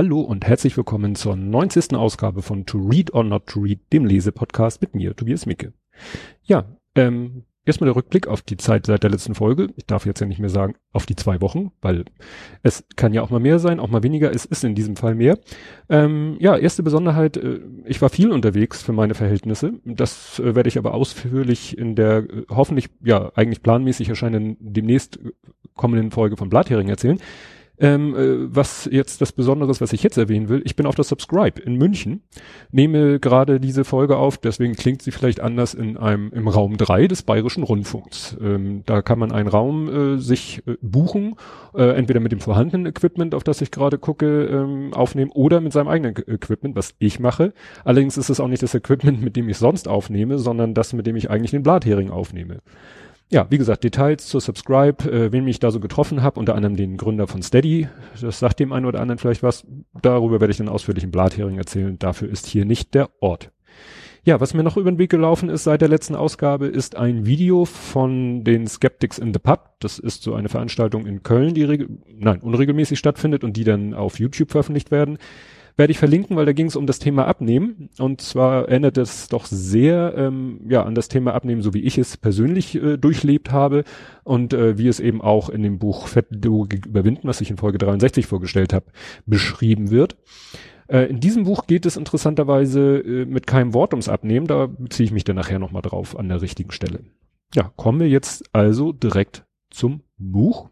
Hallo und herzlich willkommen zur 90. Ausgabe von To Read or Not to Read, dem Lesepodcast mit mir, Tobias Micke. Ja, ähm, erstmal der Rückblick auf die Zeit seit der letzten Folge. Ich darf jetzt ja nicht mehr sagen, auf die zwei Wochen, weil es kann ja auch mal mehr sein, auch mal weniger. Es ist in diesem Fall mehr. Ähm, ja, erste Besonderheit, äh, ich war viel unterwegs für meine Verhältnisse. Das äh, werde ich aber ausführlich in der äh, hoffentlich, ja, eigentlich planmäßig erscheinenden demnächst kommenden Folge von Blathering erzählen. Ähm, äh, was jetzt das Besonderes, was ich jetzt erwähnen will, ich bin auf der Subscribe in München, nehme gerade diese Folge auf, deswegen klingt sie vielleicht anders in einem im Raum 3 des Bayerischen Rundfunks. Ähm, da kann man einen Raum äh, sich äh, buchen, äh, entweder mit dem vorhandenen Equipment, auf das ich gerade gucke, ähm, aufnehmen oder mit seinem eigenen Equipment, was ich mache. Allerdings ist es auch nicht das Equipment, mit dem ich sonst aufnehme, sondern das, mit dem ich eigentlich den Blathering aufnehme ja, wie gesagt, Details zur Subscribe, äh, wen ich da so getroffen habe, unter anderem den Gründer von Steady, das sagt dem einen oder anderen vielleicht was, darüber werde ich dann ausführlich im Blathering erzählen, dafür ist hier nicht der Ort. Ja, was mir noch über den Weg gelaufen ist seit der letzten Ausgabe, ist ein Video von den Skeptics in the Pub. Das ist so eine Veranstaltung in Köln, die nein, unregelmäßig stattfindet und die dann auf YouTube veröffentlicht werden werde ich verlinken, weil da ging es um das Thema Abnehmen. Und zwar erinnert es doch sehr ähm, ja an das Thema Abnehmen, so wie ich es persönlich äh, durchlebt habe und äh, wie es eben auch in dem Buch Fettdogik überwinden, was ich in Folge 63 vorgestellt habe, beschrieben wird. Äh, in diesem Buch geht es interessanterweise äh, mit keinem Wort ums Abnehmen. Da beziehe ich mich dann nachher nochmal drauf an der richtigen Stelle. Ja, kommen wir jetzt also direkt zum Buch.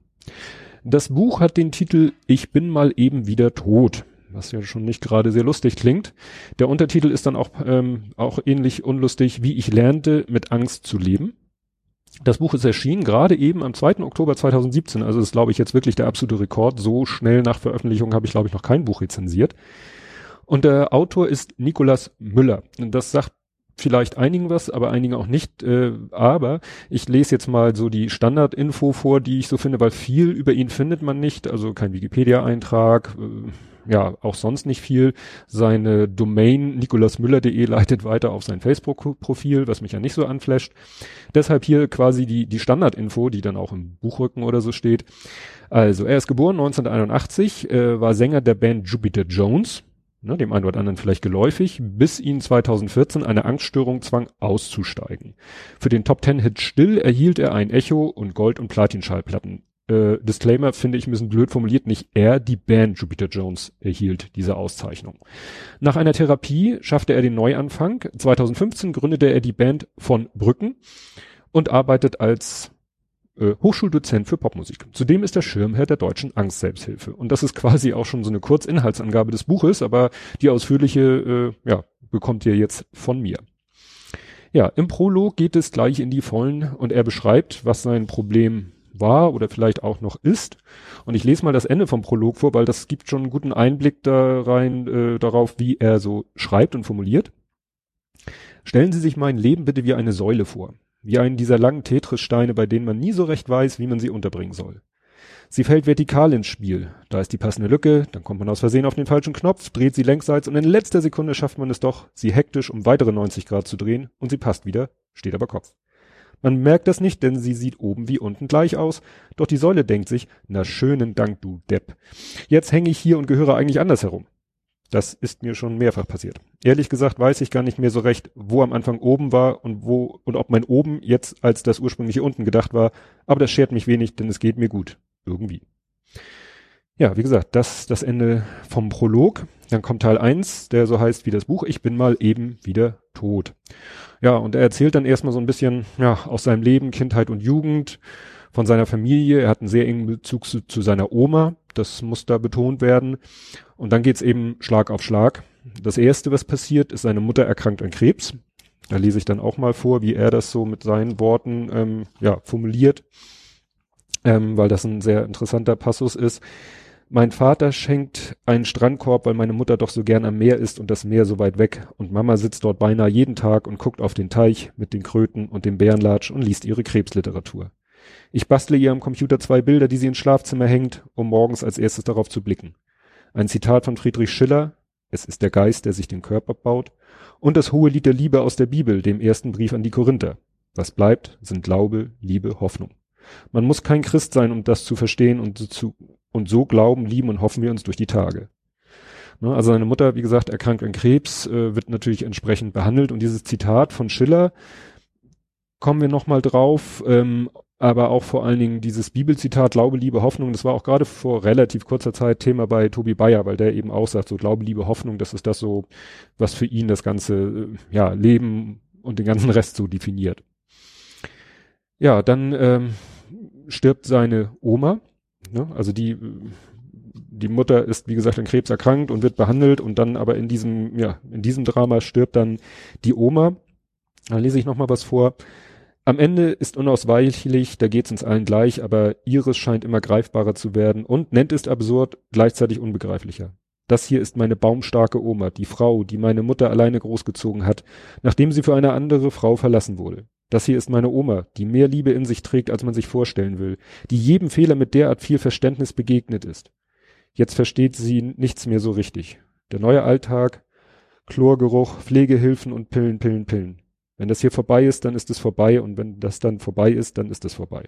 Das Buch hat den Titel Ich bin mal eben wieder tot was ja schon nicht gerade sehr lustig klingt. Der Untertitel ist dann auch, ähm, auch ähnlich unlustig, wie ich lernte, mit Angst zu leben. Das Buch ist erschienen gerade eben am 2. Oktober 2017, also ist, glaube ich, jetzt wirklich der absolute Rekord. So schnell nach Veröffentlichung habe ich, glaube ich, noch kein Buch rezensiert. Und der Autor ist Nikolas Müller. Das sagt vielleicht einigen was, aber einigen auch nicht. Äh, aber ich lese jetzt mal so die Standardinfo vor, die ich so finde, weil viel über ihn findet man nicht. Also kein Wikipedia-Eintrag, äh, ja, auch sonst nicht viel. Seine Domain nikolasmüller.de leitet weiter auf sein Facebook-Profil, was mich ja nicht so anflasht. Deshalb hier quasi die, die Standardinfo, die dann auch im Buchrücken oder so steht. Also, er ist geboren 1981, äh, war Sänger der Band Jupiter Jones, ne, dem einen oder anderen vielleicht geläufig, bis ihn 2014 eine Angststörung zwang, auszusteigen. Für den Top Ten Hit Still erhielt er ein Echo und Gold- und Platinschallplatten äh, Disclaimer finde ich ein bisschen blöd formuliert, nicht er, die Band Jupiter Jones erhielt diese Auszeichnung. Nach einer Therapie schaffte er den Neuanfang. 2015 gründete er die Band von Brücken und arbeitet als äh, Hochschuldozent für Popmusik. Zudem ist er Schirmherr der deutschen Angst-Selbsthilfe. Und das ist quasi auch schon so eine Kurzinhaltsangabe des Buches, aber die ausführliche, äh, ja, bekommt ihr jetzt von mir. Ja, im Prolog geht es gleich in die Vollen und er beschreibt, was sein Problem war oder vielleicht auch noch ist. Und ich lese mal das Ende vom Prolog vor, weil das gibt schon einen guten Einblick da rein äh, darauf, wie er so schreibt und formuliert. Stellen Sie sich mein Leben bitte wie eine Säule vor, wie einen dieser langen Tetris-Steine, bei denen man nie so recht weiß, wie man sie unterbringen soll. Sie fällt vertikal ins Spiel. Da ist die passende Lücke, dann kommt man aus Versehen auf den falschen Knopf, dreht sie längsseits und in letzter Sekunde schafft man es doch, sie hektisch um weitere 90 Grad zu drehen und sie passt wieder, steht aber Kopf. Man merkt das nicht, denn sie sieht oben wie unten gleich aus. Doch die Säule denkt sich, na schönen Dank, du Depp. Jetzt hänge ich hier und gehöre eigentlich anders herum. Das ist mir schon mehrfach passiert. Ehrlich gesagt weiß ich gar nicht mehr so recht, wo am Anfang oben war und wo und ob mein oben jetzt als das ursprüngliche unten gedacht war, aber das schert mich wenig, denn es geht mir gut. Irgendwie. Ja, wie gesagt, das das Ende vom Prolog. Dann kommt Teil eins, der so heißt wie das Buch, ich bin mal eben wieder tot. Ja, und er erzählt dann erstmal so ein bisschen, ja, aus seinem Leben, Kindheit und Jugend, von seiner Familie. Er hat einen sehr engen Bezug zu, zu seiner Oma. Das muss da betont werden. Und dann geht's eben Schlag auf Schlag. Das erste, was passiert, ist seine Mutter erkrankt an Krebs. Da lese ich dann auch mal vor, wie er das so mit seinen Worten ähm, ja, formuliert, ähm, weil das ein sehr interessanter Passus ist. Mein Vater schenkt einen Strandkorb, weil meine Mutter doch so gern am Meer ist und das Meer so weit weg. Und Mama sitzt dort beinahe jeden Tag und guckt auf den Teich mit den Kröten und dem Bärenlatsch und liest ihre Krebsliteratur. Ich bastle ihr am Computer zwei Bilder, die sie ins Schlafzimmer hängt, um morgens als erstes darauf zu blicken. Ein Zitat von Friedrich Schiller, es ist der Geist, der sich den Körper baut, und das hohe Lied der Liebe aus der Bibel, dem ersten Brief an die Korinther. Was bleibt, sind Glaube, Liebe, Hoffnung. Man muss kein Christ sein, um das zu verstehen und zu, und so glauben, lieben und hoffen wir uns durch die Tage. Ne, also seine Mutter, wie gesagt, erkrankt an Krebs, äh, wird natürlich entsprechend behandelt und dieses Zitat von Schiller, kommen wir nochmal drauf, ähm, aber auch vor allen Dingen dieses Bibelzitat Glaube, Liebe, Hoffnung, das war auch gerade vor relativ kurzer Zeit Thema bei Tobi Bayer, weil der eben auch sagt, so Glaube, Liebe, Hoffnung, das ist das so, was für ihn das ganze äh, ja, Leben und den ganzen Rest so definiert. Ja, dann ähm, stirbt seine Oma, ne? also die die Mutter ist, wie gesagt, an Krebs erkrankt und wird behandelt und dann aber in diesem, ja, in diesem Drama stirbt dann die Oma. Da lese ich nochmal was vor. Am Ende ist unausweichlich, da geht's uns allen gleich, aber ihres scheint immer greifbarer zu werden und nennt es absurd, gleichzeitig unbegreiflicher. Das hier ist meine baumstarke Oma, die Frau, die meine Mutter alleine großgezogen hat, nachdem sie für eine andere Frau verlassen wurde. Das hier ist meine Oma, die mehr Liebe in sich trägt, als man sich vorstellen will, die jedem Fehler mit derart viel Verständnis begegnet ist. Jetzt versteht sie nichts mehr so richtig. Der neue Alltag, Chlorgeruch, Pflegehilfen und Pillen, Pillen, Pillen. Wenn das hier vorbei ist, dann ist es vorbei und wenn das dann vorbei ist, dann ist es vorbei.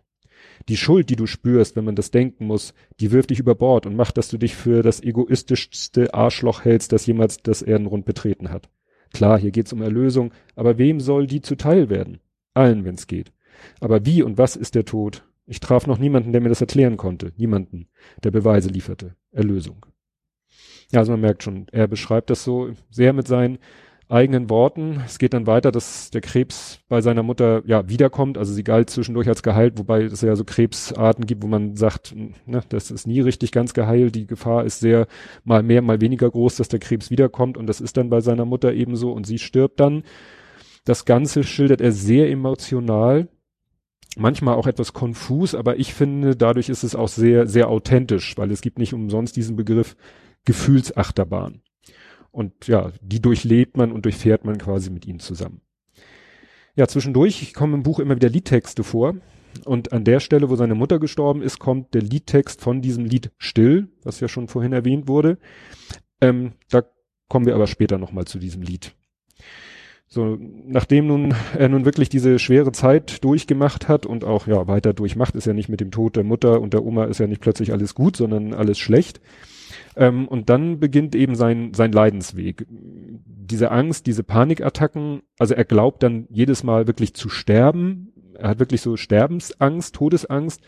Die Schuld, die du spürst, wenn man das denken muss, die wirft dich über Bord und macht, dass du dich für das egoistischste Arschloch hältst, das jemals das Erdenrund betreten hat. Klar, hier geht's um Erlösung, aber wem soll die zuteil werden? Allen, wenn's geht. Aber wie und was ist der Tod? Ich traf noch niemanden, der mir das erklären konnte. Niemanden, der Beweise lieferte. Erlösung. Ja, also man merkt schon, er beschreibt das so sehr mit seinen eigenen Worten. Es geht dann weiter, dass der Krebs bei seiner Mutter ja wiederkommt. Also sie galt zwischendurch als geheilt, wobei es ja so Krebsarten gibt, wo man sagt, ne, das ist nie richtig ganz geheilt. Die Gefahr ist sehr mal mehr, mal weniger groß, dass der Krebs wiederkommt. Und das ist dann bei seiner Mutter ebenso. Und sie stirbt dann. Das Ganze schildert er sehr emotional manchmal auch etwas konfus, aber ich finde, dadurch ist es auch sehr, sehr authentisch, weil es gibt nicht umsonst diesen Begriff Gefühlsachterbahn. Und ja, die durchlebt man und durchfährt man quasi mit ihm zusammen. Ja, zwischendurch kommen im Buch immer wieder Liedtexte vor. Und an der Stelle, wo seine Mutter gestorben ist, kommt der Liedtext von diesem Lied Still, was ja schon vorhin erwähnt wurde. Ähm, da kommen wir aber später nochmal zu diesem Lied. So, nachdem nun er nun wirklich diese schwere Zeit durchgemacht hat und auch ja weiter durchmacht, ist ja nicht mit dem Tod der Mutter und der Oma ist ja nicht plötzlich alles gut, sondern alles schlecht. Ähm, und dann beginnt eben sein sein Leidensweg. Diese Angst, diese Panikattacken, also er glaubt dann jedes Mal wirklich zu sterben. Er hat wirklich so Sterbensangst, Todesangst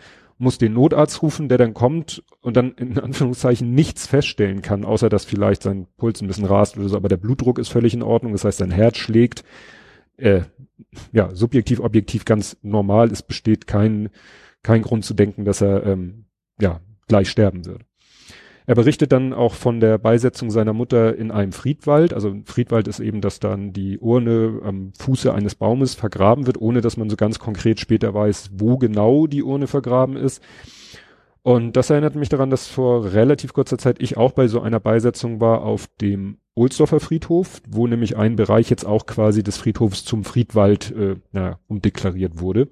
muss den Notarzt rufen, der dann kommt und dann in Anführungszeichen nichts feststellen kann, außer dass vielleicht sein Puls ein bisschen rast oder so, aber der Blutdruck ist völlig in Ordnung, das heißt, sein Herz schlägt, äh, ja, subjektiv, objektiv ganz normal, es besteht kein, kein Grund zu denken, dass er, ähm, ja, gleich sterben würde. Er berichtet dann auch von der Beisetzung seiner Mutter in einem Friedwald. Also Friedwald ist eben, dass dann die Urne am Fuße eines Baumes vergraben wird, ohne dass man so ganz konkret später weiß, wo genau die Urne vergraben ist. Und das erinnert mich daran, dass vor relativ kurzer Zeit ich auch bei so einer Beisetzung war auf dem Ohlsdorfer Friedhof, wo nämlich ein Bereich jetzt auch quasi des Friedhofs zum Friedwald äh, na, umdeklariert wurde.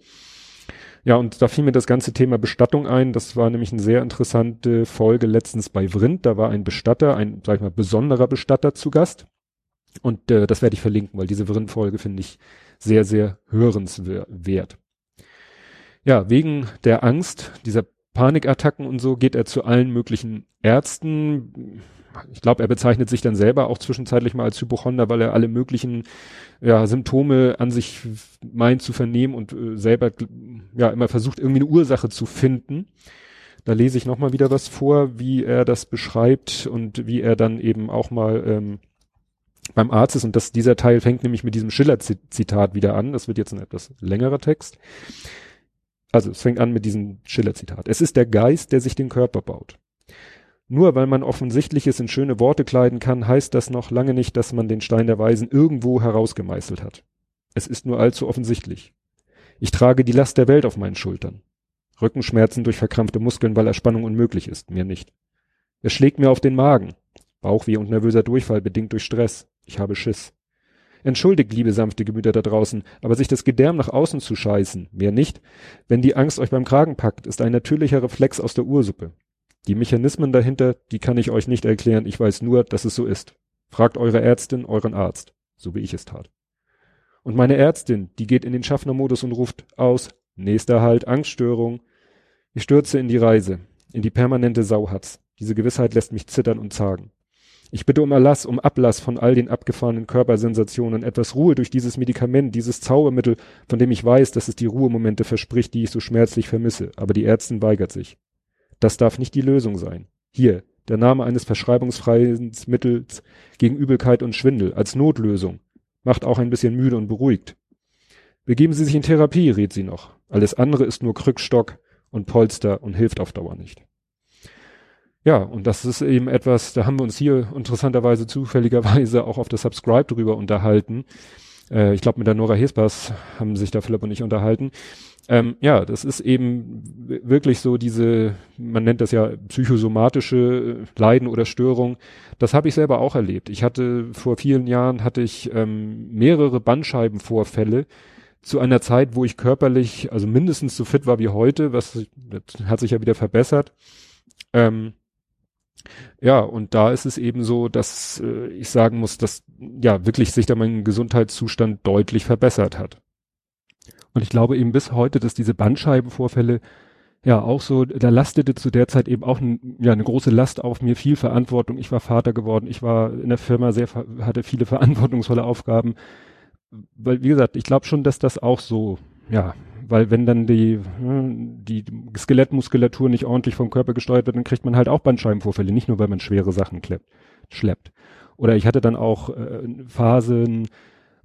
Ja, und da fiel mir das ganze Thema Bestattung ein. Das war nämlich eine sehr interessante Folge letztens bei Vrindt. Da war ein Bestatter, ein, sag ich mal, besonderer Bestatter zu Gast. Und äh, das werde ich verlinken, weil diese Vrindt-Folge finde ich sehr, sehr hörenswert. Ja, wegen der Angst, dieser Panikattacken und so geht er zu allen möglichen Ärzten, ich glaube, er bezeichnet sich dann selber auch zwischenzeitlich mal als Hypochonder, weil er alle möglichen ja, Symptome an sich meint zu vernehmen und äh, selber ja immer versucht, irgendwie eine Ursache zu finden. Da lese ich nochmal wieder was vor, wie er das beschreibt und wie er dann eben auch mal ähm, beim Arzt ist. Und das, dieser Teil fängt nämlich mit diesem Schiller-Zitat wieder an. Das wird jetzt ein etwas längerer Text. Also es fängt an mit diesem Schiller-Zitat. Es ist der Geist, der sich den Körper baut. Nur weil man Offensichtliches in schöne Worte kleiden kann, heißt das noch lange nicht, dass man den Stein der Weisen irgendwo herausgemeißelt hat. Es ist nur allzu offensichtlich. Ich trage die Last der Welt auf meinen Schultern. Rückenschmerzen durch verkrampfte Muskeln, weil Erspannung unmöglich ist, mir nicht. Es schlägt mir auf den Magen. Bauchweh und nervöser Durchfall bedingt durch Stress. Ich habe Schiss. Entschuldigt, liebe sanfte Gemüter da draußen, aber sich das Gedärm nach außen zu scheißen, mehr nicht. Wenn die Angst euch beim Kragen packt, ist ein natürlicher Reflex aus der Ursuppe. Die Mechanismen dahinter, die kann ich euch nicht erklären, ich weiß nur, dass es so ist. Fragt eure Ärztin, euren Arzt, so wie ich es tat. Und meine Ärztin, die geht in den Schaffnermodus und ruft aus, nächster Halt, Angststörung. Ich stürze in die Reise, in die permanente Sauhatz. Diese Gewissheit lässt mich zittern und zagen. Ich bitte um Erlass, um Ablass von all den abgefahrenen Körpersensationen, etwas Ruhe durch dieses Medikament, dieses Zaubermittel, von dem ich weiß, dass es die Ruhemomente verspricht, die ich so schmerzlich vermisse, aber die Ärztin weigert sich. Das darf nicht die Lösung sein. Hier, der Name eines verschreibungsfreien Mittels gegen Übelkeit und Schwindel, als Notlösung. Macht auch ein bisschen müde und beruhigt. Begeben Sie sich in Therapie, rät sie noch. Alles andere ist nur Krückstock und Polster und hilft auf Dauer nicht. Ja, und das ist eben etwas, da haben wir uns hier interessanterweise zufälligerweise auch auf der Subscribe drüber unterhalten. Äh, ich glaube, mit der Nora Hespas haben sich da Philipp und ich unterhalten. Ähm, ja, das ist eben wirklich so diese, man nennt das ja psychosomatische Leiden oder Störung. Das habe ich selber auch erlebt. Ich hatte vor vielen Jahren hatte ich ähm, mehrere Bandscheibenvorfälle zu einer Zeit, wo ich körperlich also mindestens so fit war wie heute, was hat sich ja wieder verbessert. Ähm, ja, und da ist es eben so, dass äh, ich sagen muss, dass ja wirklich sich da mein Gesundheitszustand deutlich verbessert hat. Und ich glaube eben bis heute, dass diese Bandscheibenvorfälle ja auch so, da lastete zu der Zeit eben auch ein, ja, eine große Last auf mir, viel Verantwortung. Ich war Vater geworden, ich war in der Firma sehr, hatte viele verantwortungsvolle Aufgaben. Weil, wie gesagt, ich glaube schon, dass das auch so, ja, weil wenn dann die, hm, die Skelettmuskulatur nicht ordentlich vom Körper gesteuert wird, dann kriegt man halt auch Bandscheibenvorfälle, nicht nur weil man schwere Sachen klebt, schleppt. Oder ich hatte dann auch äh, Phasen,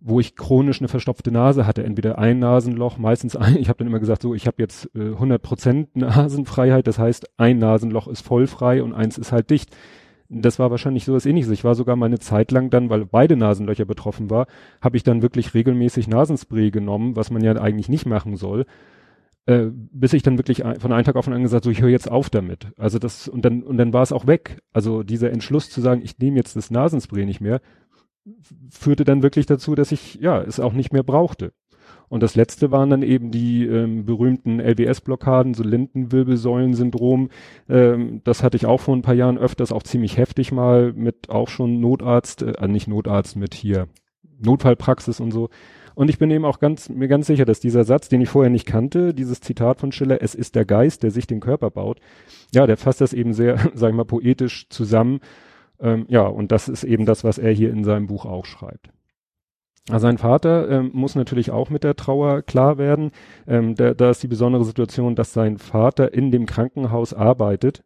wo ich chronisch eine verstopfte Nase hatte, entweder ein Nasenloch, meistens ein, ich habe dann immer gesagt, so, ich habe jetzt äh, 100% Nasenfreiheit, das heißt, ein Nasenloch ist voll frei und eins ist halt dicht das war wahrscheinlich sowas ähnliches. Ich war sogar mal eine Zeit lang dann, weil beide Nasenlöcher betroffen war, habe ich dann wirklich regelmäßig Nasenspray genommen, was man ja eigentlich nicht machen soll. Äh, bis ich dann wirklich von einem Tag auf den anderen gesagt, so ich höre jetzt auf damit. Also das und dann und dann war es auch weg. Also dieser Entschluss zu sagen, ich nehme jetzt das Nasenspray nicht mehr, führte dann wirklich dazu, dass ich ja es auch nicht mehr brauchte. Und das letzte waren dann eben die ähm, berühmten LBS-Blockaden, so Lendenwirbelsäulen-Syndrom. Ähm, das hatte ich auch vor ein paar Jahren öfters, auch ziemlich heftig mal mit auch schon Notarzt, äh, nicht Notarzt, mit hier Notfallpraxis und so. Und ich bin eben auch ganz, mir ganz sicher, dass dieser Satz, den ich vorher nicht kannte, dieses Zitat von Schiller, es ist der Geist, der sich den Körper baut, ja, der fasst das eben sehr, sag ich mal, poetisch zusammen. Ähm, ja, und das ist eben das, was er hier in seinem Buch auch schreibt. Also sein Vater ähm, muss natürlich auch mit der Trauer klar werden. Ähm, da, da ist die besondere Situation, dass sein Vater in dem Krankenhaus arbeitet,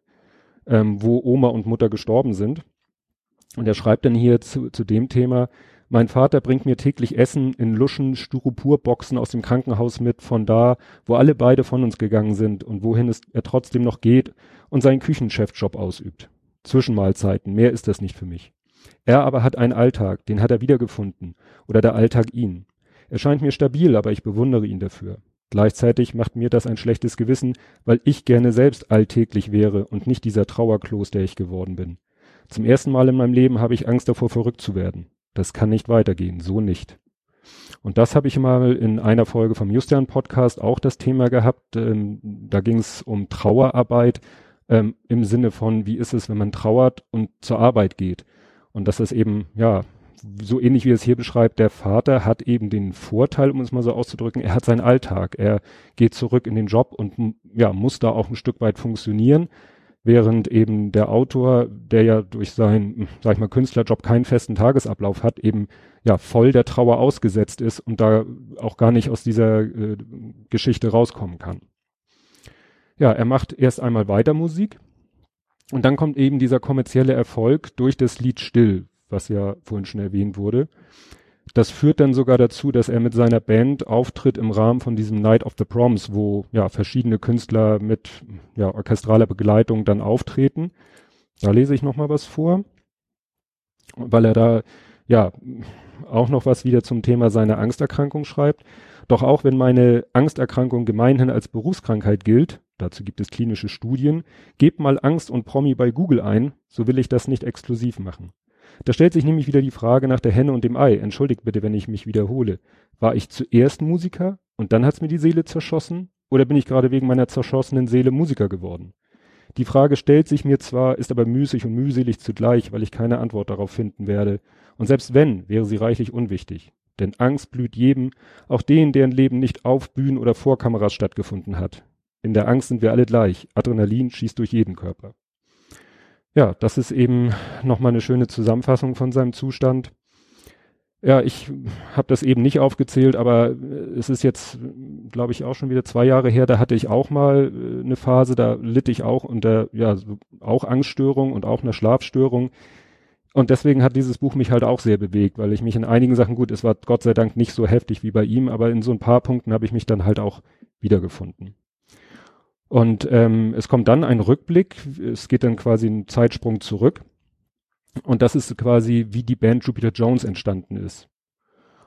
ähm, wo Oma und Mutter gestorben sind. Und er schreibt dann hier zu, zu dem Thema, mein Vater bringt mir täglich Essen in Luschen, Styroporboxen aus dem Krankenhaus mit, von da, wo alle beide von uns gegangen sind und wohin es er trotzdem noch geht und seinen Küchenchefjob ausübt. Zwischenmahlzeiten, mehr ist das nicht für mich. Er aber hat einen Alltag, den hat er wiedergefunden, oder der Alltag ihn. Er scheint mir stabil, aber ich bewundere ihn dafür. Gleichzeitig macht mir das ein schlechtes Gewissen, weil ich gerne selbst alltäglich wäre und nicht dieser Trauerkloß, der ich geworden bin. Zum ersten Mal in meinem Leben habe ich Angst davor, verrückt zu werden. Das kann nicht weitergehen, so nicht. Und das habe ich mal in einer Folge vom Justian Podcast auch das Thema gehabt. Ähm, da ging es um Trauerarbeit ähm, im Sinne von, wie ist es, wenn man trauert und zur Arbeit geht. Und das ist eben, ja, so ähnlich wie es hier beschreibt, der Vater hat eben den Vorteil, um es mal so auszudrücken, er hat seinen Alltag. Er geht zurück in den Job und ja, muss da auch ein Stück weit funktionieren, während eben der Autor, der ja durch seinen, sag ich mal, Künstlerjob keinen festen Tagesablauf hat, eben ja voll der Trauer ausgesetzt ist und da auch gar nicht aus dieser äh, Geschichte rauskommen kann. Ja, er macht erst einmal weiter Musik, und dann kommt eben dieser kommerzielle Erfolg durch das Lied Still, was ja vorhin schon erwähnt wurde. Das führt dann sogar dazu, dass er mit seiner Band auftritt im Rahmen von diesem Night of the Proms, wo ja verschiedene Künstler mit ja, orchestraler Begleitung dann auftreten. Da lese ich noch mal was vor, weil er da ja auch noch was wieder zum Thema seiner Angsterkrankung schreibt. Doch auch wenn meine Angsterkrankung gemeinhin als Berufskrankheit gilt, dazu gibt es klinische Studien, gebt mal Angst und Promi bei Google ein, so will ich das nicht exklusiv machen. Da stellt sich nämlich wieder die Frage nach der Henne und dem Ei. Entschuldigt bitte, wenn ich mich wiederhole. War ich zuerst Musiker und dann hat's mir die Seele zerschossen? Oder bin ich gerade wegen meiner zerschossenen Seele Musiker geworden? Die Frage stellt sich mir zwar, ist aber müßig und mühselig zugleich, weil ich keine Antwort darauf finden werde. Und selbst wenn, wäre sie reichlich unwichtig. Denn Angst blüht jedem, auch denen, deren Leben nicht auf Bühnen oder vor Kameras stattgefunden hat. In der Angst sind wir alle gleich. Adrenalin schießt durch jeden Körper. Ja, das ist eben nochmal eine schöne Zusammenfassung von seinem Zustand. Ja, ich habe das eben nicht aufgezählt, aber es ist jetzt, glaube ich, auch schon wieder zwei Jahre her, da hatte ich auch mal äh, eine Phase, da litt ich auch unter, ja, auch Angststörung und auch einer Schlafstörung. Und deswegen hat dieses Buch mich halt auch sehr bewegt, weil ich mich in einigen Sachen, gut, es war Gott sei Dank nicht so heftig wie bei ihm, aber in so ein paar Punkten habe ich mich dann halt auch wiedergefunden. Und ähm, es kommt dann ein Rückblick, es geht dann quasi ein Zeitsprung zurück. Und das ist quasi, wie die Band Jupiter Jones entstanden ist.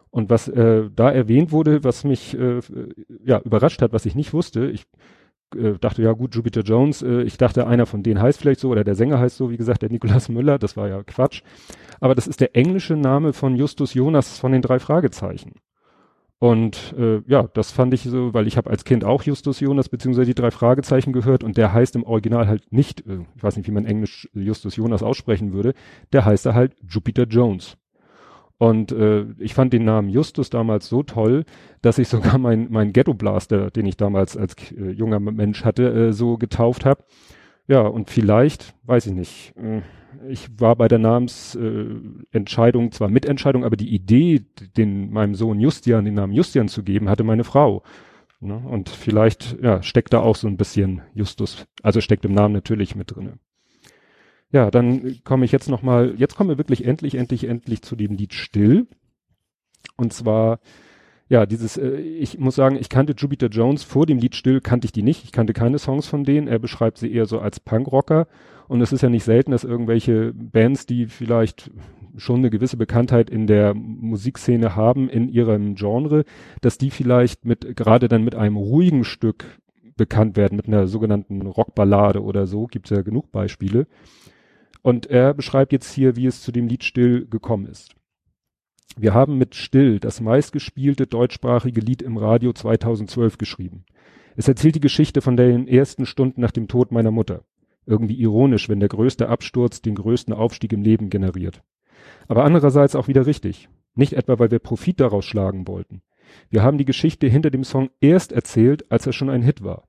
Und was äh, da erwähnt wurde, was mich äh, ja überrascht hat, was ich nicht wusste, ich äh, dachte, ja gut, Jupiter Jones, äh, ich dachte, einer von denen heißt vielleicht so, oder der Sänger heißt so, wie gesagt, der Nikolaus Müller, das war ja Quatsch. Aber das ist der englische Name von Justus Jonas von den drei Fragezeichen. Und äh, ja, das fand ich so, weil ich habe als Kind auch Justus Jonas beziehungsweise die drei Fragezeichen gehört und der heißt im Original halt nicht, äh, ich weiß nicht, wie man Englisch Justus Jonas aussprechen würde, der heißt er halt Jupiter Jones. Und äh, ich fand den Namen Justus damals so toll, dass ich sogar mein, mein Ghetto Blaster, den ich damals als äh, junger Mensch hatte, äh, so getauft habe. Ja, und vielleicht, weiß ich nicht, äh, ich war bei der Namensentscheidung äh, zwar Mitentscheidung, aber die Idee, den meinem Sohn Justian den Namen Justian zu geben, hatte meine Frau. Ne? Und vielleicht ja, steckt da auch so ein bisschen Justus, also steckt im Namen natürlich mit drinne. Ja, dann komme ich jetzt noch mal, jetzt kommen wir wirklich endlich, endlich, endlich zu dem Lied Still. Und zwar ja, dieses, äh, ich muss sagen, ich kannte Jupiter Jones vor dem Lied Still, kannte ich die nicht. Ich kannte keine Songs von denen. Er beschreibt sie eher so als Punkrocker. Und es ist ja nicht selten, dass irgendwelche Bands, die vielleicht schon eine gewisse Bekanntheit in der Musikszene haben, in ihrem Genre, dass die vielleicht mit, gerade dann mit einem ruhigen Stück bekannt werden, mit einer sogenannten Rockballade oder so, gibt es ja genug Beispiele. Und er beschreibt jetzt hier, wie es zu dem Lied Still gekommen ist. Wir haben mit Still das meistgespielte deutschsprachige Lied im Radio 2012 geschrieben. Es erzählt die Geschichte von den ersten Stunden nach dem Tod meiner Mutter. Irgendwie ironisch, wenn der größte Absturz den größten Aufstieg im Leben generiert. Aber andererseits auch wieder richtig. Nicht etwa, weil wir Profit daraus schlagen wollten. Wir haben die Geschichte hinter dem Song erst erzählt, als er schon ein Hit war.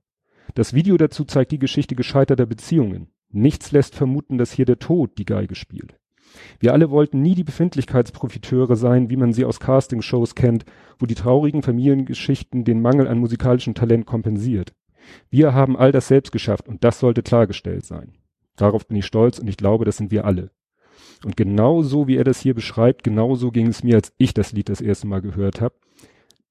Das Video dazu zeigt die Geschichte gescheiterter Beziehungen. Nichts lässt vermuten, dass hier der Tod die Geige spielt. Wir alle wollten nie die Befindlichkeitsprofiteure sein, wie man sie aus Castingshows kennt, wo die traurigen Familiengeschichten den Mangel an musikalischem Talent kompensiert. Wir haben all das selbst geschafft und das sollte klargestellt sein. Darauf bin ich stolz und ich glaube, das sind wir alle. Und genau so, wie er das hier beschreibt, genauso ging es mir, als ich das Lied das erste Mal gehört habe,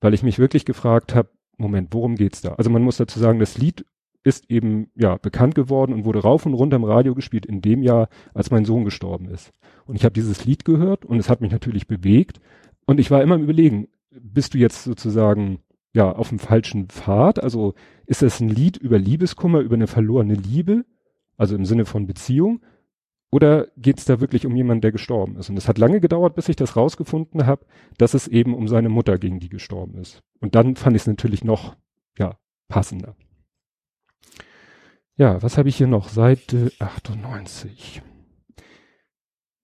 weil ich mich wirklich gefragt habe, Moment, worum geht's da? Also man muss dazu sagen, das Lied ist eben ja bekannt geworden und wurde rauf und runter im Radio gespielt in dem Jahr, als mein Sohn gestorben ist. Und ich habe dieses Lied gehört und es hat mich natürlich bewegt und ich war immer im Überlegen, bist du jetzt sozusagen ja auf dem falschen Pfad? Also ist das ein Lied über Liebeskummer, über eine verlorene Liebe, also im Sinne von Beziehung? Oder geht es da wirklich um jemanden, der gestorben ist? Und es hat lange gedauert, bis ich das rausgefunden habe, dass es eben um seine Mutter ging, die gestorben ist. Und dann fand ich es natürlich noch ja passender. Ja, was habe ich hier noch? Seite 98.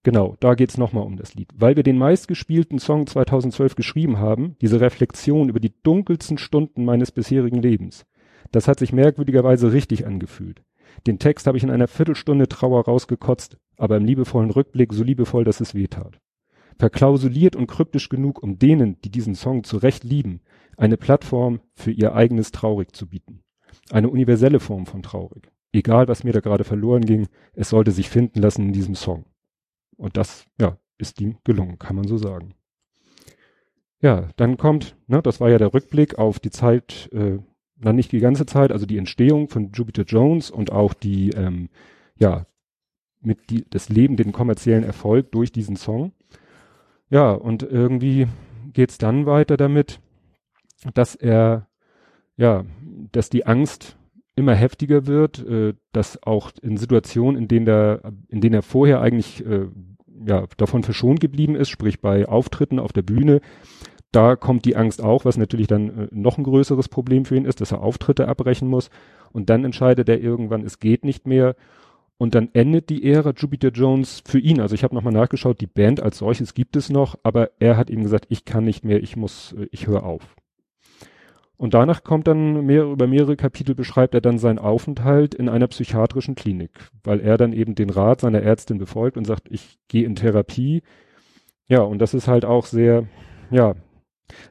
Genau, da geht's nochmal um das Lied. Weil wir den meistgespielten Song 2012 geschrieben haben, diese Reflexion über die dunkelsten Stunden meines bisherigen Lebens. Das hat sich merkwürdigerweise richtig angefühlt. Den Text habe ich in einer Viertelstunde Trauer rausgekotzt, aber im liebevollen Rückblick so liebevoll, dass es weh tat. Verklausuliert und kryptisch genug, um denen, die diesen Song zu Recht lieben, eine Plattform für ihr eigenes Traurig zu bieten eine universelle Form von traurig. Egal, was mir da gerade verloren ging, es sollte sich finden lassen in diesem Song. Und das, ja, ist ihm gelungen, kann man so sagen. Ja, dann kommt, ne, das war ja der Rückblick auf die Zeit, äh, na nicht die ganze Zeit, also die Entstehung von Jupiter Jones und auch die, ähm, ja, mit die, das Leben, den kommerziellen Erfolg durch diesen Song. Ja, und irgendwie geht's dann weiter damit, dass er, ja, dass die Angst immer heftiger wird, äh, dass auch in Situationen, in denen der, in denen er vorher eigentlich äh, ja davon verschont geblieben ist, sprich bei Auftritten auf der Bühne, da kommt die Angst auch, was natürlich dann äh, noch ein größeres Problem für ihn ist, dass er Auftritte abbrechen muss. Und dann entscheidet er irgendwann, es geht nicht mehr. Und dann endet die Ära Jupiter Jones für ihn. Also ich habe nochmal nachgeschaut, die Band als solches gibt es noch, aber er hat ihm gesagt, ich kann nicht mehr, ich muss, äh, ich höre auf. Und danach kommt dann mehr, über mehrere Kapitel beschreibt er dann seinen Aufenthalt in einer psychiatrischen Klinik, weil er dann eben den Rat seiner Ärztin befolgt und sagt, ich gehe in Therapie. Ja, und das ist halt auch sehr, ja,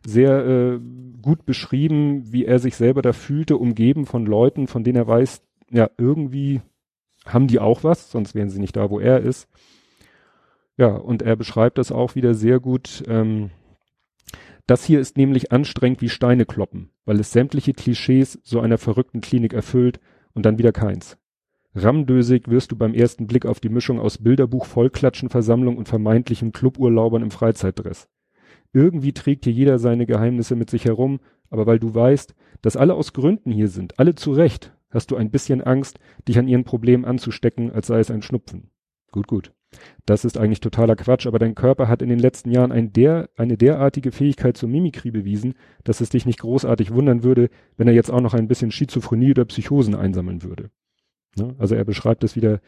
sehr äh, gut beschrieben, wie er sich selber da fühlte, umgeben von Leuten, von denen er weiß, ja, irgendwie haben die auch was, sonst wären sie nicht da, wo er ist. Ja, und er beschreibt das auch wieder sehr gut, ähm, das hier ist nämlich anstrengend wie Steine kloppen, weil es sämtliche Klischees so einer verrückten Klinik erfüllt und dann wieder keins. Rammdösig wirst du beim ersten Blick auf die Mischung aus Bilderbuch, Vollklatschenversammlung und vermeintlichen Cluburlaubern im Freizeitdress. Irgendwie trägt hier jeder seine Geheimnisse mit sich herum, aber weil du weißt, dass alle aus Gründen hier sind, alle zu Recht, hast du ein bisschen Angst, dich an ihren Problemen anzustecken, als sei es ein Schnupfen. Gut, gut. Das ist eigentlich totaler Quatsch, aber dein Körper hat in den letzten Jahren ein der, eine derartige Fähigkeit zur Mimikrie bewiesen, dass es dich nicht großartig wundern würde, wenn er jetzt auch noch ein bisschen Schizophrenie oder Psychosen einsammeln würde. Ne? Also er beschreibt es wieder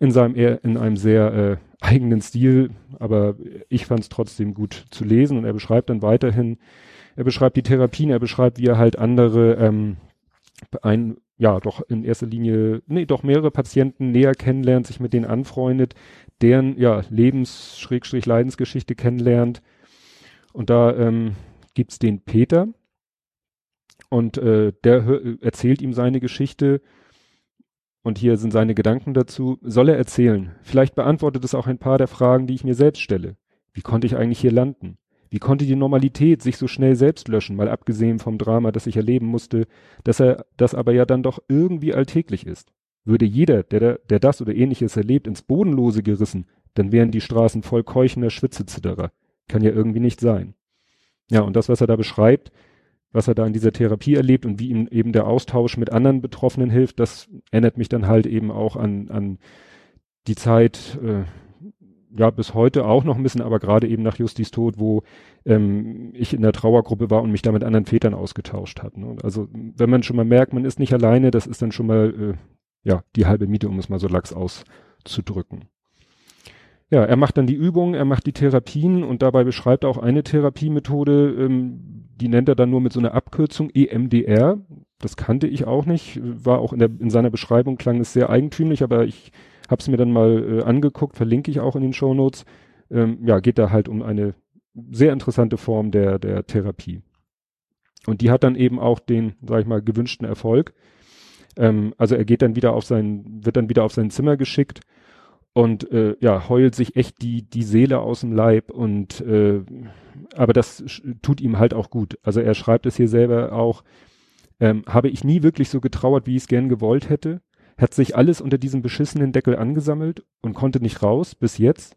in seinem eher in einem sehr äh, eigenen Stil, aber ich fand es trotzdem gut zu lesen und er beschreibt dann weiterhin, er beschreibt die Therapien, er beschreibt, wie er halt andere ähm, ein, ja, doch in erster Linie, nee, doch mehrere Patienten näher kennenlernt, sich mit denen anfreundet, deren, ja, Lebens-Leidensgeschichte kennenlernt. Und da ähm, gibt's den Peter und äh, der erzählt ihm seine Geschichte und hier sind seine Gedanken dazu. Soll er erzählen? Vielleicht beantwortet es auch ein paar der Fragen, die ich mir selbst stelle. Wie konnte ich eigentlich hier landen? Wie konnte die Normalität sich so schnell selbst löschen, mal abgesehen vom Drama, das ich erleben musste, dass er das aber ja dann doch irgendwie alltäglich ist? Würde jeder, der, der das oder ähnliches erlebt, ins Bodenlose gerissen, dann wären die Straßen voll keuchender Schwitzezitterer. Kann ja irgendwie nicht sein. Ja, und das, was er da beschreibt, was er da in dieser Therapie erlebt und wie ihm eben der Austausch mit anderen Betroffenen hilft, das erinnert mich dann halt eben auch an, an die Zeit, äh, ja, bis heute auch noch ein bisschen, aber gerade eben nach Justis Tod, wo ähm, ich in der Trauergruppe war und mich da mit anderen Vätern ausgetauscht hat. Ne? Also wenn man schon mal merkt, man ist nicht alleine, das ist dann schon mal äh, ja die halbe Miete, um es mal so lax auszudrücken. Ja, er macht dann die Übungen, er macht die Therapien und dabei beschreibt er auch eine Therapiemethode, ähm, die nennt er dann nur mit so einer Abkürzung EMDR. Das kannte ich auch nicht, war auch in, der, in seiner Beschreibung klang es sehr eigentümlich, aber ich habe es mir dann mal äh, angeguckt, verlinke ich auch in den Show Notes. Ähm, ja, geht da halt um eine sehr interessante Form der, der Therapie. Und die hat dann eben auch den, sag ich mal, gewünschten Erfolg. Ähm, also er geht dann wieder auf sein, wird dann wieder auf sein Zimmer geschickt und äh, ja, heult sich echt die, die Seele aus dem Leib und äh, aber das tut ihm halt auch gut. Also er schreibt es hier selber auch, ähm, habe ich nie wirklich so getrauert, wie ich es gern gewollt hätte hat sich alles unter diesem beschissenen Deckel angesammelt und konnte nicht raus bis jetzt.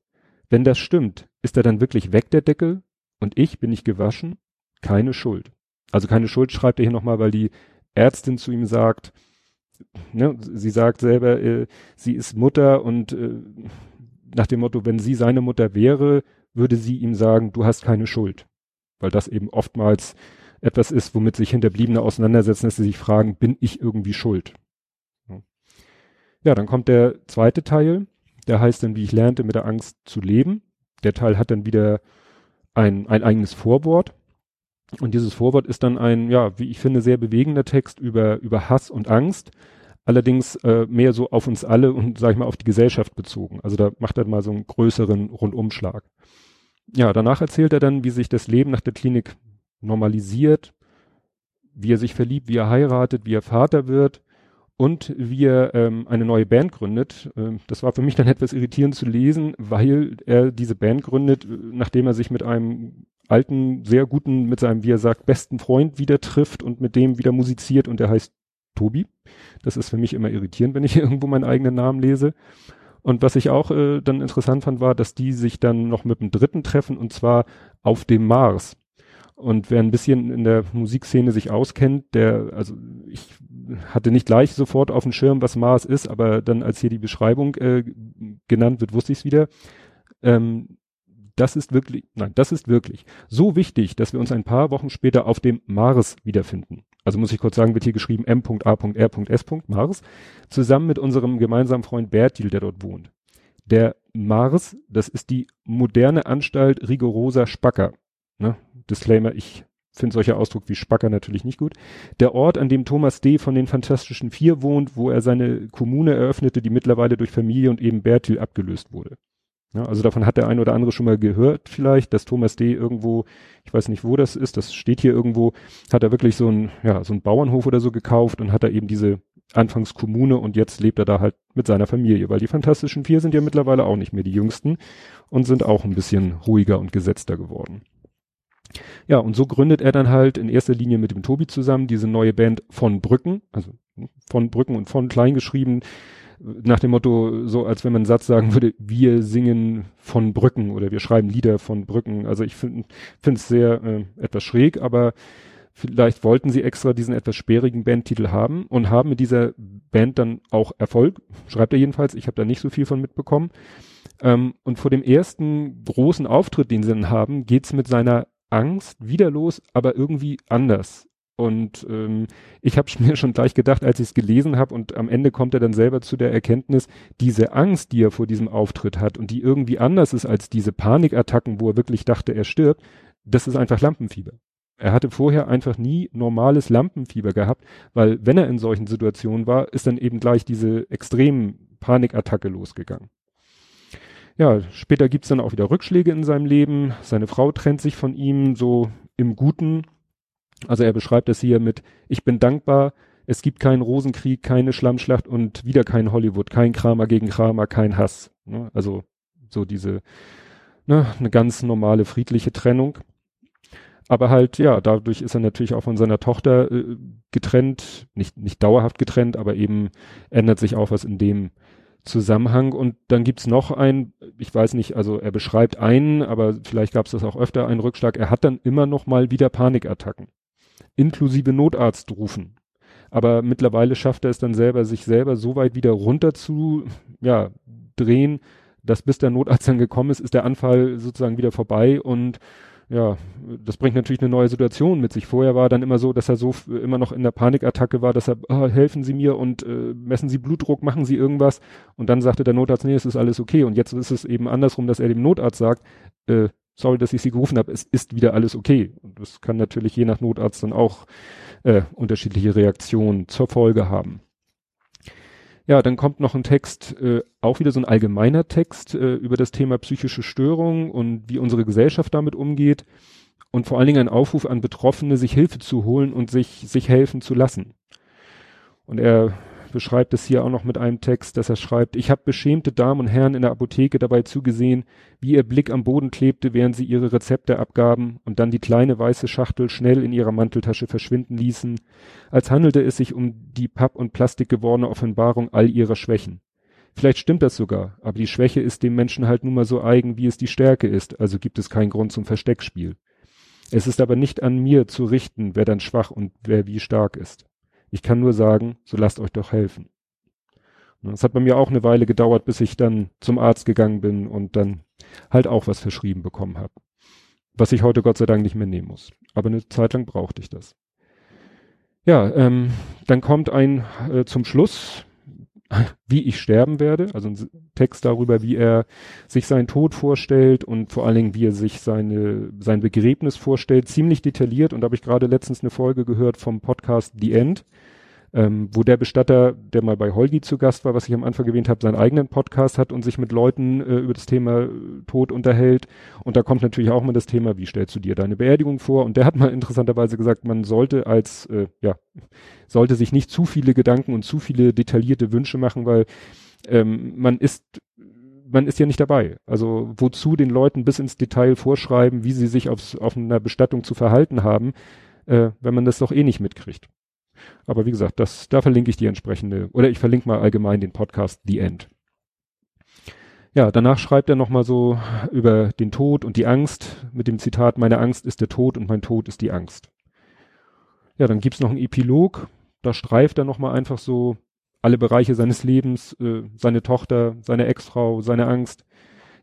Wenn das stimmt, ist er dann wirklich weg, der Deckel? Und ich bin nicht gewaschen? Keine Schuld. Also keine Schuld schreibt er hier nochmal, weil die Ärztin zu ihm sagt, ne, sie sagt selber, äh, sie ist Mutter und äh, nach dem Motto, wenn sie seine Mutter wäre, würde sie ihm sagen, du hast keine Schuld. Weil das eben oftmals etwas ist, womit sich Hinterbliebene auseinandersetzen, dass sie sich fragen, bin ich irgendwie schuld? Ja, dann kommt der zweite Teil, der heißt dann, wie ich lernte, mit der Angst zu leben. Der Teil hat dann wieder ein, ein eigenes Vorwort. Und dieses Vorwort ist dann ein, ja, wie ich finde, sehr bewegender Text über, über Hass und Angst. Allerdings äh, mehr so auf uns alle und, sag ich mal, auf die Gesellschaft bezogen. Also da macht er mal so einen größeren Rundumschlag. Ja, danach erzählt er dann, wie sich das Leben nach der Klinik normalisiert, wie er sich verliebt, wie er heiratet, wie er Vater wird und wie er ähm, eine neue Band gründet. Ähm, das war für mich dann etwas irritierend zu lesen, weil er diese Band gründet, äh, nachdem er sich mit einem alten, sehr guten, mit seinem, wie er sagt, besten Freund wieder trifft und mit dem wieder musiziert und der heißt Tobi. Das ist für mich immer irritierend, wenn ich irgendwo meinen eigenen Namen lese. Und was ich auch äh, dann interessant fand, war, dass die sich dann noch mit dem dritten treffen und zwar auf dem Mars. Und wer ein bisschen in der Musikszene sich auskennt, der, also ich hatte nicht gleich sofort auf dem Schirm, was Mars ist, aber dann, als hier die Beschreibung äh, genannt wird, wusste ich es wieder. Ähm, das ist wirklich, nein, das ist wirklich so wichtig, dass wir uns ein paar Wochen später auf dem Mars wiederfinden. Also muss ich kurz sagen, wird hier geschrieben M.A.R.S. Mars, zusammen mit unserem gemeinsamen Freund Bertil, der dort wohnt. Der Mars, das ist die moderne Anstalt rigoroser Spacker. Ne? Disclaimer, ich finde solcher Ausdruck wie Spacker natürlich nicht gut. Der Ort, an dem Thomas D. von den Fantastischen Vier wohnt, wo er seine Kommune eröffnete, die mittlerweile durch Familie und eben Bertil abgelöst wurde. Ja, also davon hat der ein oder andere schon mal gehört vielleicht, dass Thomas D. irgendwo, ich weiß nicht wo das ist, das steht hier irgendwo, hat er wirklich so ein, ja, so ein Bauernhof oder so gekauft und hat er eben diese Anfangskommune und jetzt lebt er da halt mit seiner Familie, weil die Fantastischen Vier sind ja mittlerweile auch nicht mehr die Jüngsten und sind auch ein bisschen ruhiger und gesetzter geworden. Ja, und so gründet er dann halt in erster Linie mit dem Tobi zusammen diese neue Band von Brücken, also von Brücken und von klein geschrieben, nach dem Motto, so als wenn man einen Satz sagen würde, wir singen von Brücken oder wir schreiben Lieder von Brücken. Also ich finde es sehr äh, etwas schräg, aber vielleicht wollten sie extra diesen etwas sperrigen Bandtitel haben und haben mit dieser Band dann auch Erfolg, schreibt er jedenfalls, ich habe da nicht so viel von mitbekommen. Ähm, und vor dem ersten großen Auftritt, den sie dann haben, geht's mit seiner Angst wieder los, aber irgendwie anders. Und ähm, ich habe mir schon gleich gedacht, als ich es gelesen habe und am Ende kommt er dann selber zu der Erkenntnis, diese Angst, die er vor diesem Auftritt hat und die irgendwie anders ist als diese Panikattacken, wo er wirklich dachte, er stirbt, das ist einfach Lampenfieber. Er hatte vorher einfach nie normales Lampenfieber gehabt, weil wenn er in solchen Situationen war, ist dann eben gleich diese extremen Panikattacke losgegangen. Ja, später gibt's dann auch wieder Rückschläge in seinem Leben. Seine Frau trennt sich von ihm so im Guten. Also er beschreibt es hier mit, ich bin dankbar, es gibt keinen Rosenkrieg, keine Schlammschlacht und wieder kein Hollywood, kein Kramer gegen Kramer, kein Hass. Ne? Also so diese, ne, eine ganz normale friedliche Trennung. Aber halt, ja, dadurch ist er natürlich auch von seiner Tochter äh, getrennt, nicht, nicht dauerhaft getrennt, aber eben ändert sich auch was in dem Zusammenhang. Und dann gibt's noch ein, ich weiß nicht, also er beschreibt einen, aber vielleicht gab's das auch öfter, einen Rückschlag. Er hat dann immer noch mal wieder Panikattacken, inklusive Notarzt rufen. Aber mittlerweile schafft er es dann selber, sich selber so weit wieder runter zu, ja, drehen, dass bis der Notarzt dann gekommen ist, ist der Anfall sozusagen wieder vorbei und ja, das bringt natürlich eine neue Situation mit sich. Vorher war dann immer so, dass er so immer noch in der Panikattacke war, dass er, oh, helfen Sie mir und äh, messen Sie Blutdruck, machen Sie irgendwas. Und dann sagte der Notarzt, nee, es ist alles okay. Und jetzt ist es eben andersrum, dass er dem Notarzt sagt, äh, sorry, dass ich Sie gerufen habe, es ist wieder alles okay. Und das kann natürlich je nach Notarzt dann auch äh, unterschiedliche Reaktionen zur Folge haben. Ja, dann kommt noch ein Text, äh, auch wieder so ein allgemeiner Text äh, über das Thema psychische Störungen und wie unsere Gesellschaft damit umgeht und vor allen Dingen ein Aufruf an Betroffene, sich Hilfe zu holen und sich, sich helfen zu lassen. Und er beschreibt es hier auch noch mit einem Text, dass er schreibt, ich habe beschämte Damen und Herren in der Apotheke dabei zugesehen, wie ihr Blick am Boden klebte, während sie ihre Rezepte abgaben und dann die kleine weiße Schachtel schnell in ihrer Manteltasche verschwinden ließen, als handelte es sich um die Papp- und Plastik gewordene Offenbarung all ihrer Schwächen. Vielleicht stimmt das sogar, aber die Schwäche ist dem Menschen halt nun mal so eigen, wie es die Stärke ist, also gibt es keinen Grund zum Versteckspiel. Es ist aber nicht an mir zu richten, wer dann schwach und wer wie stark ist. Ich kann nur sagen, so lasst euch doch helfen. Es hat bei mir auch eine Weile gedauert, bis ich dann zum Arzt gegangen bin und dann halt auch was verschrieben bekommen habe. Was ich heute Gott sei Dank nicht mehr nehmen muss. Aber eine Zeit lang brauchte ich das. Ja, ähm, dann kommt ein äh, zum Schluss, wie ich sterben werde, also ein Text darüber, wie er sich seinen Tod vorstellt und vor allen Dingen, wie er sich seine, sein Begräbnis vorstellt, ziemlich detailliert. Und da habe ich gerade letztens eine Folge gehört vom Podcast The End ähm, wo der Bestatter, der mal bei Holgi zu Gast war, was ich am Anfang erwähnt habe, seinen eigenen Podcast hat und sich mit Leuten äh, über das Thema äh, Tod unterhält. Und da kommt natürlich auch mal das Thema, wie stellst du dir deine Beerdigung vor? Und der hat mal interessanterweise gesagt, man sollte als, äh, ja, sollte sich nicht zu viele Gedanken und zu viele detaillierte Wünsche machen, weil ähm, man ist man ist ja nicht dabei. Also wozu den Leuten bis ins Detail vorschreiben, wie sie sich aufs, auf einer Bestattung zu verhalten haben, äh, wenn man das doch eh nicht mitkriegt. Aber wie gesagt, das, da verlinke ich die entsprechende, oder ich verlinke mal allgemein den Podcast The End. Ja, danach schreibt er nochmal so über den Tod und die Angst mit dem Zitat, meine Angst ist der Tod und mein Tod ist die Angst. Ja, dann gibt's noch einen Epilog, da streift er nochmal einfach so alle Bereiche seines Lebens, äh, seine Tochter, seine Ex-Frau, seine Angst,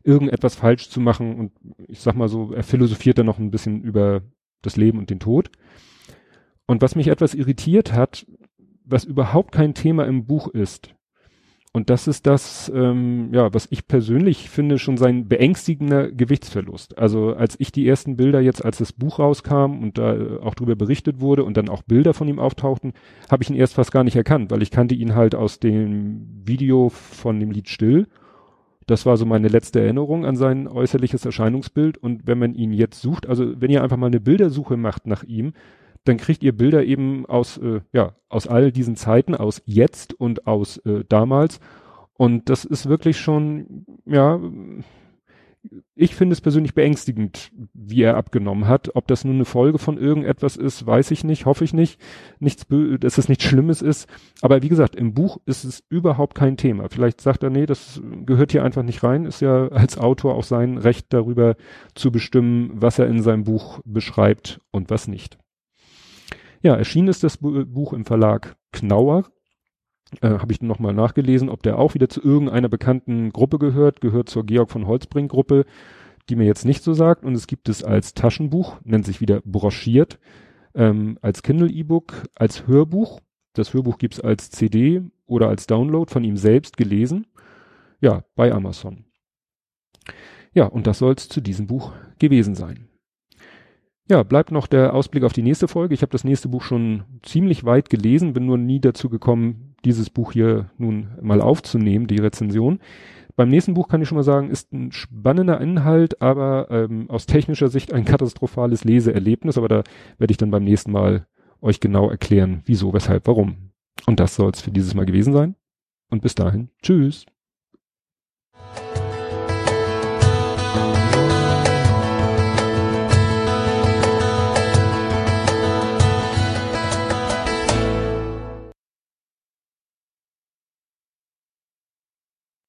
irgendetwas falsch zu machen und ich sag mal so, er philosophiert dann noch ein bisschen über das Leben und den Tod. Und was mich etwas irritiert hat, was überhaupt kein Thema im Buch ist, Und das ist das, ähm, ja, was ich persönlich finde, schon sein beängstigender Gewichtsverlust. Also als ich die ersten Bilder jetzt, als das Buch rauskam und da auch drüber berichtet wurde und dann auch Bilder von ihm auftauchten, habe ich ihn erst fast gar nicht erkannt, weil ich kannte ihn halt aus dem Video von dem Lied Still. Das war so meine letzte Erinnerung an sein äußerliches Erscheinungsbild. Und wenn man ihn jetzt sucht, also wenn ihr einfach mal eine Bildersuche macht nach ihm, dann kriegt ihr Bilder eben aus, äh, ja, aus all diesen Zeiten, aus jetzt und aus äh, damals. Und das ist wirklich schon, ja, ich finde es persönlich beängstigend, wie er abgenommen hat. Ob das nun eine Folge von irgendetwas ist, weiß ich nicht, hoffe ich nicht. Nichts, dass es nichts Schlimmes ist. Aber wie gesagt, im Buch ist es überhaupt kein Thema. Vielleicht sagt er, nee, das gehört hier einfach nicht rein. Ist ja als Autor auch sein Recht darüber zu bestimmen, was er in seinem Buch beschreibt und was nicht. Ja, erschienen ist das Buch im Verlag Knauer. Äh, Habe ich nochmal nachgelesen, ob der auch wieder zu irgendeiner bekannten Gruppe gehört, gehört zur Georg von Holzbrink Gruppe, die mir jetzt nicht so sagt. Und es gibt es als Taschenbuch, nennt sich wieder broschiert, ähm, als Kindle E-Book, als Hörbuch. Das Hörbuch gibt's als CD oder als Download von ihm selbst gelesen. Ja, bei Amazon. Ja, und das soll's zu diesem Buch gewesen sein. Ja, bleibt noch der Ausblick auf die nächste Folge. Ich habe das nächste Buch schon ziemlich weit gelesen, bin nur nie dazu gekommen, dieses Buch hier nun mal aufzunehmen, die Rezension. Beim nächsten Buch kann ich schon mal sagen, ist ein spannender Inhalt, aber ähm, aus technischer Sicht ein katastrophales Leseerlebnis. Aber da werde ich dann beim nächsten Mal euch genau erklären, wieso, weshalb, warum. Und das soll es für dieses Mal gewesen sein. Und bis dahin, tschüss.